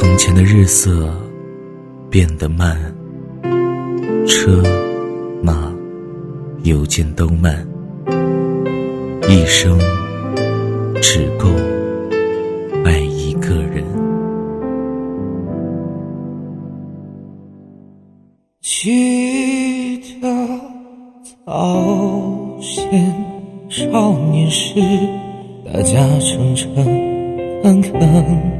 从前的日色变得慢，车马邮件都慢，一生只够爱一个人。记得早先少年时，大家诚诚恳恳。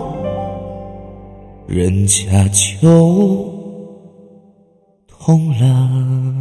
人家就痛了。